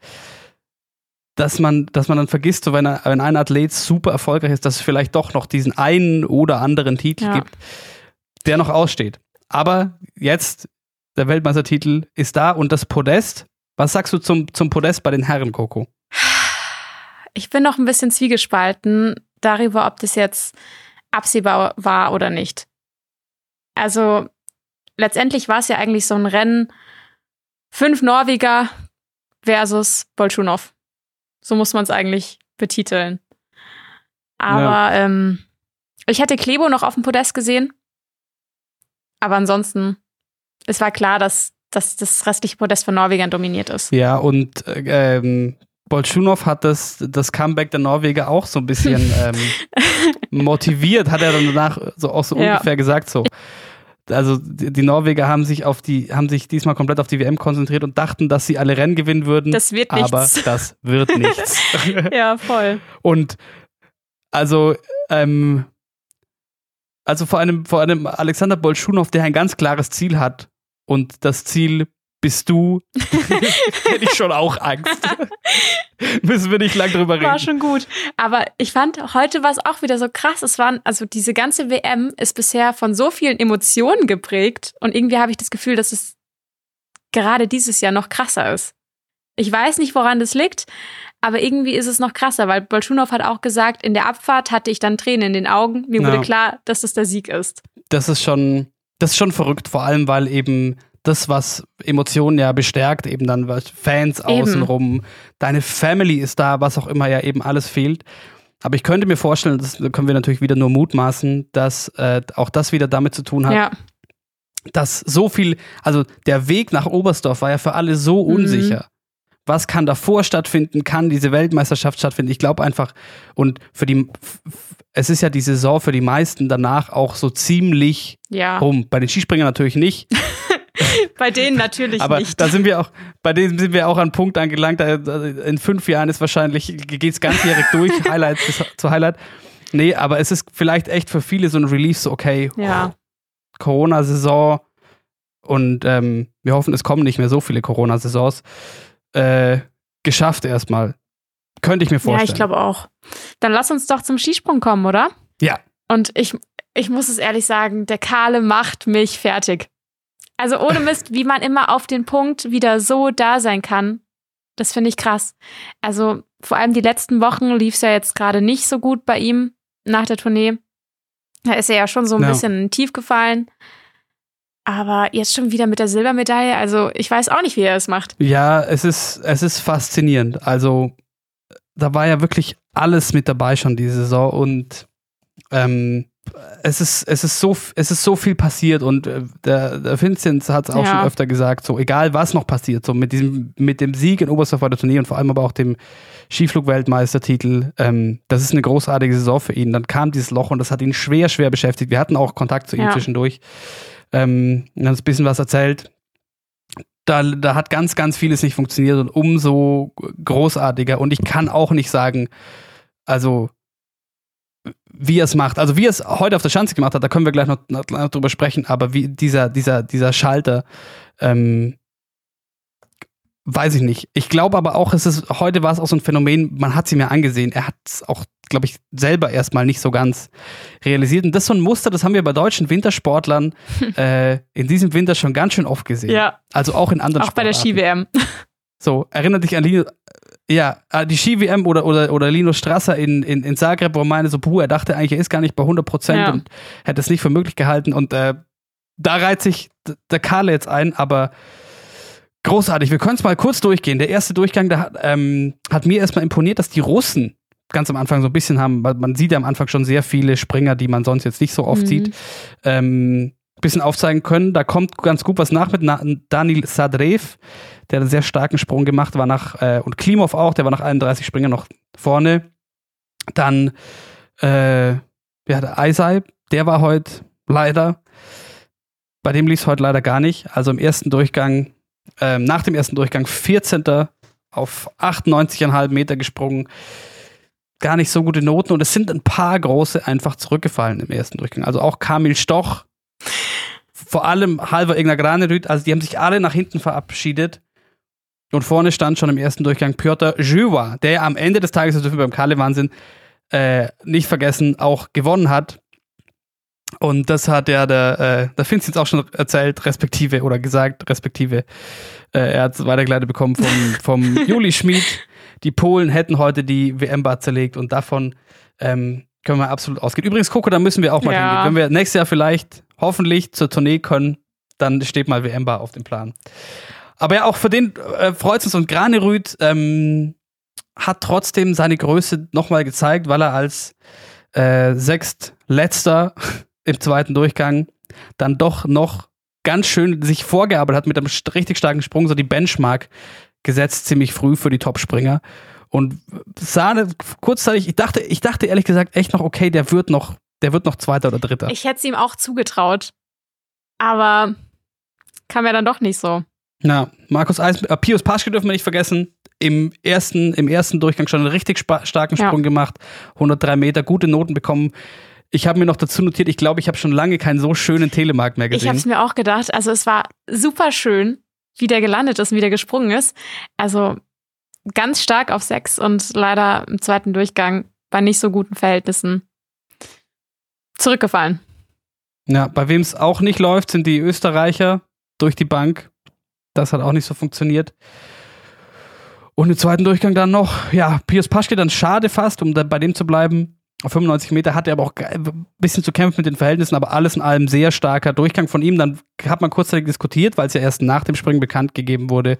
dass man, dass man dann vergisst, so wenn, er- wenn ein Athlet super erfolgreich ist, dass es vielleicht doch noch diesen einen oder anderen Titel Ja. gibt, der noch aussteht. Aber jetzt, der Weltmeistertitel ist da und das Podest. Was sagst du zum, zum Podest bei den Herren, Coco? Ich bin noch ein bisschen zwiegespalten darüber, ob das jetzt absehbar war oder nicht. Also letztendlich war es ja eigentlich so ein Rennen fünf Norweger versus Bolschunow. So muss man es eigentlich betiteln. Aber ähm, ich hätte Klebo noch auf dem Podest gesehen. Aber ansonsten, es war klar, dass, dass das restliche Podest von Norwegern dominiert ist. Ja, und äh, ähm, Bolschunow hat das, das Comeback der Norweger auch so ein bisschen ähm, motiviert, hat er dann danach so auch so Ja. ungefähr gesagt so. Also die, Norweger haben sich auf die, haben sich diesmal komplett auf die WM konzentriert und dachten, dass sie alle Rennen gewinnen würden. Das wird aber nichts. das wird nichts. ja, voll. Und also, ähm, also vor einem, vor einem Alexander Bolschunow, der ein ganz klares Ziel hat und das Ziel bist du, hätte ich schon auch Angst. Müssen wir nicht lang drüber reden. War schon gut. Aber ich fand, heute war es auch wieder so krass. Es waren, also diese ganze WM ist bisher von so vielen Emotionen geprägt und irgendwie habe ich das Gefühl, dass es gerade dieses Jahr noch krasser ist. Ich weiß nicht, woran das liegt, aber irgendwie ist es noch krasser, weil Bolschunow hat auch gesagt, in der Abfahrt hatte ich dann Tränen in den Augen. Mir Ja. wurde klar, dass das der Sieg ist. Das ist schon, das ist schon verrückt, vor allem weil eben das, was Emotionen ja bestärkt, eben dann was Fans Eben. außenrum, deine Family ist da, was auch immer ja eben alles fehlt. Aber ich könnte mir vorstellen, das können wir natürlich wieder nur mutmaßen, dass äh, auch das wieder damit zu tun hat, Ja. dass so viel, also der Weg nach Oberstdorf war ja für alle so Mhm. Was kann davor stattfinden? Kann diese Weltmeisterschaft stattfinden? Ich glaube einfach, und für die, es ist ja die Saison für die meisten danach auch so ziemlich Ja. rum. Bei den Skispringern natürlich nicht, Bei denen natürlich aber nicht. da sind wir auch, bei denen sind wir auch an Punkt angelangt, in fünf Jahren ist wahrscheinlich, geht's ganzjährig durch, Highlight zu Highlight. Nee, aber es ist vielleicht echt für viele so ein Relief, so okay, ja. Corona-Saison und ähm, wir hoffen, es kommen nicht mehr so viele Corona-Saisons. Äh, geschafft erstmal. Könnte ich mir ja, vorstellen. ich glaube auch. Dann lass uns doch zum Skisprung kommen, oder? Ja. Und ich, ich muss es ehrlich sagen, der Kahle macht mich fertig. Also ohne Mist, wie man immer auf den Punkt wieder so da sein kann, das finde ich krass. Also vor allem die letzten Wochen lief es ja jetzt gerade nicht so gut bei ihm nach der Tournee. Da ist er ja schon so ein Ja. bisschen in den tief gefallen. Aber jetzt schon wieder mit der Silbermedaille, also ich weiß auch nicht, wie er es macht. Ja, es ist, es ist faszinierend. Also, da war ja wirklich alles mit dabei schon diese Saison und ähm, es ist, es ist so, es ist so viel passiert und äh, der, der Vincent hat es auch Ja. schon öfter gesagt, so egal was noch passiert, so mit diesem, mit dem Sieg in Oberstdorf bei der Tournee und vor allem aber auch dem Skiflug-Weltmeistertitel, ähm, das ist eine großartige Saison für ihn. Dann kam dieses Loch und das hat ihn schwer, schwer beschäftigt. Wir hatten auch Kontakt zu ihm Ja. zwischendurch. Ähm, ein bisschen was erzählt da, da hat ganz, ganz vieles nicht funktioniert und umso großartiger. Und ich kann auch nicht sagen, also wie er es macht. Also wie er es heute auf der Schanze gemacht hat, da können wir gleich noch, noch, noch drüber sprechen, aber wie dieser, dieser, dieser Schalter, ähm, weiß ich nicht. Ich glaube aber auch, es ist, heute war es auch so ein Phänomen, man hat sie mir angesehen. Er hat es auch, glaube ich, selber erstmal nicht so ganz realisiert. Und das ist so ein Muster, das haben wir bei deutschen Wintersportlern äh, in diesem Winter schon ganz schön oft gesehen. Ja. Also auch in anderen Auch bei der Sportarten. Ski-WM. So, erinnert dich an Lino, ja, an die Ski-WM oder, oder, oder Lino Strasser in, in, in Zagreb, wo er meinte so, puh, er dachte eigentlich, er ist gar nicht bei 100 Prozent Ja. und hätte es nicht für möglich gehalten. Und äh, da reiht sich der Karle jetzt ein, aber großartig. Wir können es mal kurz durchgehen. Der erste Durchgang, der hat, ähm, hat mir erstmal imponiert, dass die Russen ganz am Anfang so ein bisschen haben, weil man sieht ja am Anfang schon sehr viele Springer, die man sonst jetzt nicht so oft Mhm. sieht, ähm, bisschen aufzeigen können. Da kommt ganz gut was nach mit Na Daniel Sadrev, der einen sehr starken Sprung gemacht war nach, äh, und Klimov auch, der war nach 31 Springer noch vorne. Dann, äh, wer hatte Eisei, der war heute leider, bei dem lief es heute leider gar nicht. Also im ersten Durchgang, ähm, nach dem ersten Durchgang 14. auf 98,5 Meter gesprungen. Gar nicht so gute Noten und es sind ein paar große einfach zurückgefallen im ersten Durchgang. Also auch Kamil Stoch, vor allem Halver Egner Granerüt, also die haben sich alle nach hinten verabschiedet. Und vorne stand schon im ersten Durchgang Piotr Żywa, der am Ende des Tages, das dürfen wir beim Kalle-Wahnsinn äh, nicht vergessen, auch gewonnen hat. Und das hat ja der, äh, der Finz jetzt auch schon erzählt, respektive oder gesagt, respektive. Äh, er hat es weitergeleitet bekommen vom, vom Juli Schmid. Die Polen hätten heute die WM-Bar zerlegt und davon ähm, können wir absolut ausgehen. Übrigens, Coco, da müssen wir auch mal Ja. hingehen. Wenn wir nächstes Jahr vielleicht hoffentlich zur Tournee können, dann steht mal WM-Bar auf dem Plan. Aber ja, auch für den äh, freut es uns und Granerüth ähm, hat trotzdem seine Größe nochmal gezeigt, weil er als äh, sechstletzter im zweiten Durchgang dann doch noch ganz schön sich vorgearbeitet hat mit einem richtig starken Sprung, so die Benchmark gesetzt, ziemlich früh für die Topspringer. Und sah ne- kurzzeitig, ich dachte, ich dachte ehrlich gesagt echt noch, okay, der wird noch, der wird noch Zweiter oder Dritter. Ich hätte es ihm auch zugetraut. Aber kam ja dann doch nicht so. Na, Markus Eis, äh, Pius Paschke dürfen wir nicht vergessen. Im ersten, Im ersten Durchgang schon einen richtig starken Ja. Sprung gemacht. 103 Meter, gute Noten bekommen. Ich habe mir noch dazu notiert, ich glaube, ich habe schon lange keinen so schönen Telemark mehr Ich habe gesehen. es mir auch gedacht. Also es war super schön, wie der gelandet ist und wie der gesprungen ist. Also ganz stark auf sechs und leider im zweiten Durchgang bei nicht so guten Verhältnissen zurückgefallen. Ja, bei wem es auch nicht läuft, sind die Österreicher durch die Bank. Das hat auch nicht so funktioniert. Und im zweiten Durchgang dann noch, ja, Pius Paschke dann schade fast, um da bei dem zu bleiben. Auf 95 Meter hatte er aber auch ein bisschen zu kämpfen mit den Verhältnissen, aber alles in allem sehr starker Durchgang von ihm. Dann hat man kurzzeitig diskutiert, weil es ja erst nach dem Springen bekannt gegeben wurde,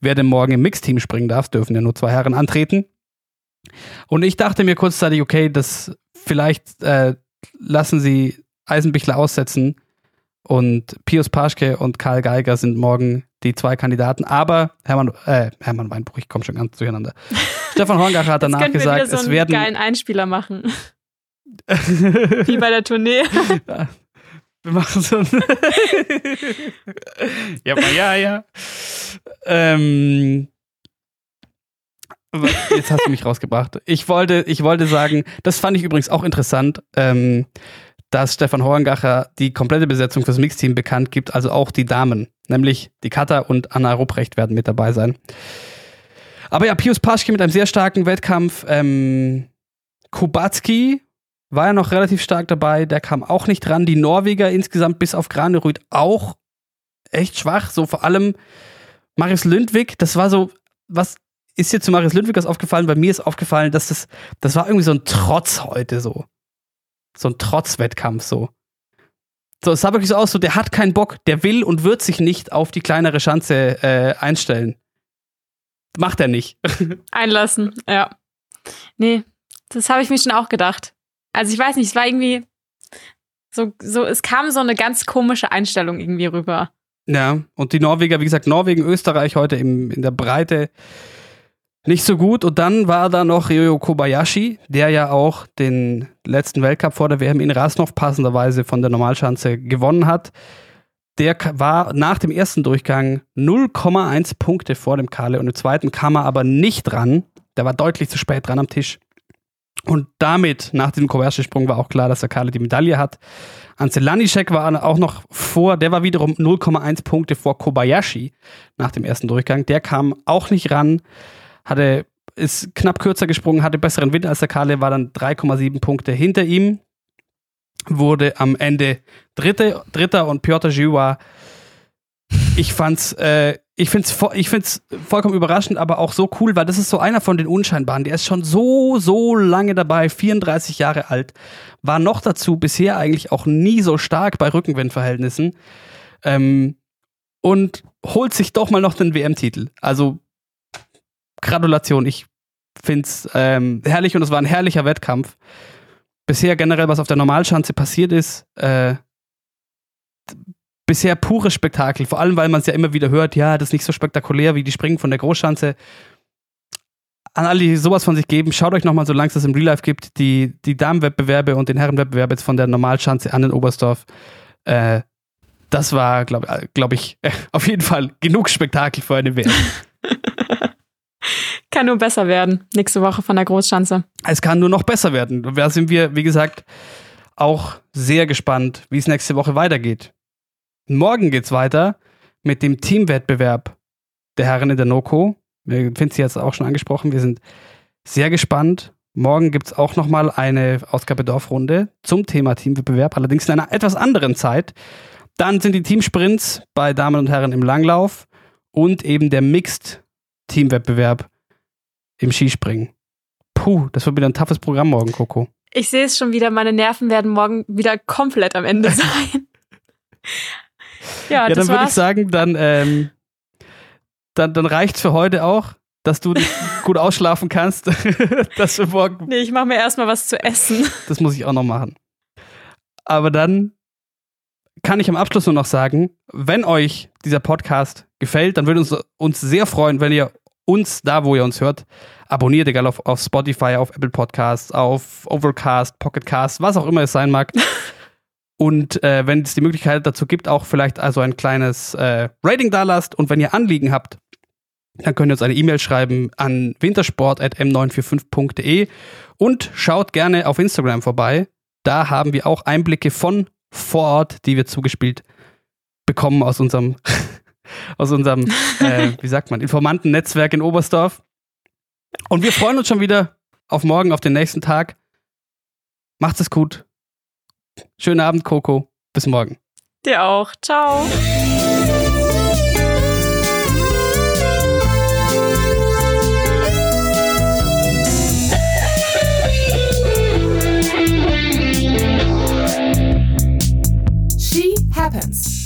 wer denn morgen im Mixteam springen darf. Dürfen ja nur zwei Herren antreten. Und ich dachte mir kurzzeitig, okay, das vielleicht äh, lassen sie Eisenbichler aussetzen Und Pius Paschke und Karl Geiger sind morgen die zwei Kandidaten. Aber Hermann, äh, Hermann Weinbruch, ich komme schon ganz durcheinander. Stefan Horngacher hat danach gesagt, wir so es werden. geilen Einspieler machen. Wie bei der Tournee. Wir machen so ein. ja, ja, ja. Ähm, jetzt hast du mich rausgebracht. Ich wollte, ich wollte sagen, das fand ich übrigens auch interessant, ähm, dass Stefan Horngacher die komplette Besetzung fürs Mixteam bekannt gibt, also auch die Damen, nämlich die Katha und Anna Rupprecht werden mit dabei sein. Aber ja, Pius Paschke mit einem sehr starken Wettkampf. Ähm, Kubacki war ja noch relativ stark dabei, der kam auch nicht dran. Die Norweger insgesamt bis auf Granerüth auch echt schwach. So vor allem Marius Lündwig, das war so, was ist dir zu Marius Lündwig was aufgefallen? Bei mir ist aufgefallen, dass das, das war irgendwie so ein Trotz heute so. So ein Trotzwettkampf so. So, es sah wirklich so aus, so der hat keinen Bock, der will und wird sich nicht auf die kleinere Schanze äh, einstellen. Macht er nicht. Einlassen, ja. Nee, das habe ich mir schon auch gedacht. Also ich weiß nicht, es war irgendwie so, so, es kam so eine ganz komische Einstellung irgendwie rüber. Ja, und die Norweger, wie gesagt, Norwegen, Österreich heute im, in der Breite nicht so gut. Und dann war da noch Ryo Kobayashi, der ja auch den letzten Weltcup vor der WM in Rasnov passenderweise von der Normalschanze gewonnen hat. Der war nach dem ersten Durchgang 0,1 Punkte vor dem Kale und im zweiten kam er aber nicht dran. Der war deutlich zu spät dran am Tisch. Und damit, nach dem Kobayashi-Sprung, war auch klar, dass der Kale die Medaille hat. Ansel Lanischek war auch noch vor, der war wiederum 0,1 Punkte vor Kobayashi nach dem ersten Durchgang. Der kam auch nicht ran, hatte, ist knapp kürzer gesprungen, hatte besseren Wind als der Kale, war dann 3,7 Punkte hinter ihm, wurde am Ende Dritte, Dritter und Piotr Jiwa ich fand's, äh, ich find's, ich find's vollkommen überraschend, aber auch so cool, weil das ist so einer von den Unscheinbaren. Der ist schon so, so lange dabei, 34 Jahre alt, war noch dazu bisher eigentlich auch nie so stark bei Rückenwindverhältnissen ähm, und holt sich doch mal noch den WM-Titel. Also Gratulation, ich find's ähm, herrlich und es war ein herrlicher Wettkampf. Bisher generell, was auf der Normalschanze passiert ist, äh, bisher pures Spektakel. Vor allem, weil man es ja immer wieder hört, ja, das ist nicht so spektakulär wie die Springen von der Großschanze. An alle, die sowas von sich geben, schaut euch nochmal, solange es das im Real Life gibt, die, die Damenwettbewerbe und den Herrenwettbewerb jetzt von der Normalschanze an den Oberstdorf. Äh, das war, glaube äh, glaub ich, auf jeden Fall genug Spektakel für eine WM. kann nur besser werden, nächste Woche von der Großschanze. Es kann nur noch besser werden. Da sind wir, wie gesagt, auch sehr gespannt, wie es nächste Woche weitergeht. Morgen geht's weiter mit dem Teamwettbewerb der Herren in der NOCO. Wir finden sie jetzt auch schon angesprochen. Wir sind sehr gespannt. Morgen gibt es auch nochmal eine Ausgabe Dorfrunde zum Thema Teamwettbewerb, allerdings in einer etwas anderen Zeit. Dann sind die Teamsprints bei Damen und Herren im Langlauf und eben der Mixed Teamwettbewerb im Skispringen. Puh, das wird wieder ein toughes Programm morgen, Coco. Ich sehe es schon wieder, meine Nerven werden morgen wieder komplett am Ende sein. Ja, ja dann würde ich sagen, dann, ähm, dann, dann reicht's für heute auch, dass du gut ausschlafen kannst. dass wir morgen. Nee, ich mache mir erstmal was zu essen. Das muss ich auch noch machen. Aber dann kann ich am Abschluss nur noch sagen, wenn euch dieser Podcast gefällt, dann würde uns uns sehr freuen, wenn ihr uns da, wo ihr uns hört, abonniert, egal auf, auf Spotify, auf Apple Podcasts, auf Overcast, Pocketcast, was auch immer es sein mag. Und äh, wenn es die Möglichkeit dazu gibt, auch vielleicht also ein kleines äh, Rating da lasst. Und wenn ihr Anliegen habt, dann könnt ihr uns eine E-Mail schreiben an wintersport.m945.de und schaut gerne auf Instagram vorbei. Da haben wir auch Einblicke von vor Ort, die wir zugespielt bekommen aus unserem, aus unserem, äh, wie sagt man, Informantennetzwerk in Oberstdorf. Und wir freuen uns schon wieder auf morgen, auf den nächsten Tag. Macht es gut. Schönen Abend, Coco. Bis morgen. Dir auch. Ciao. She happens.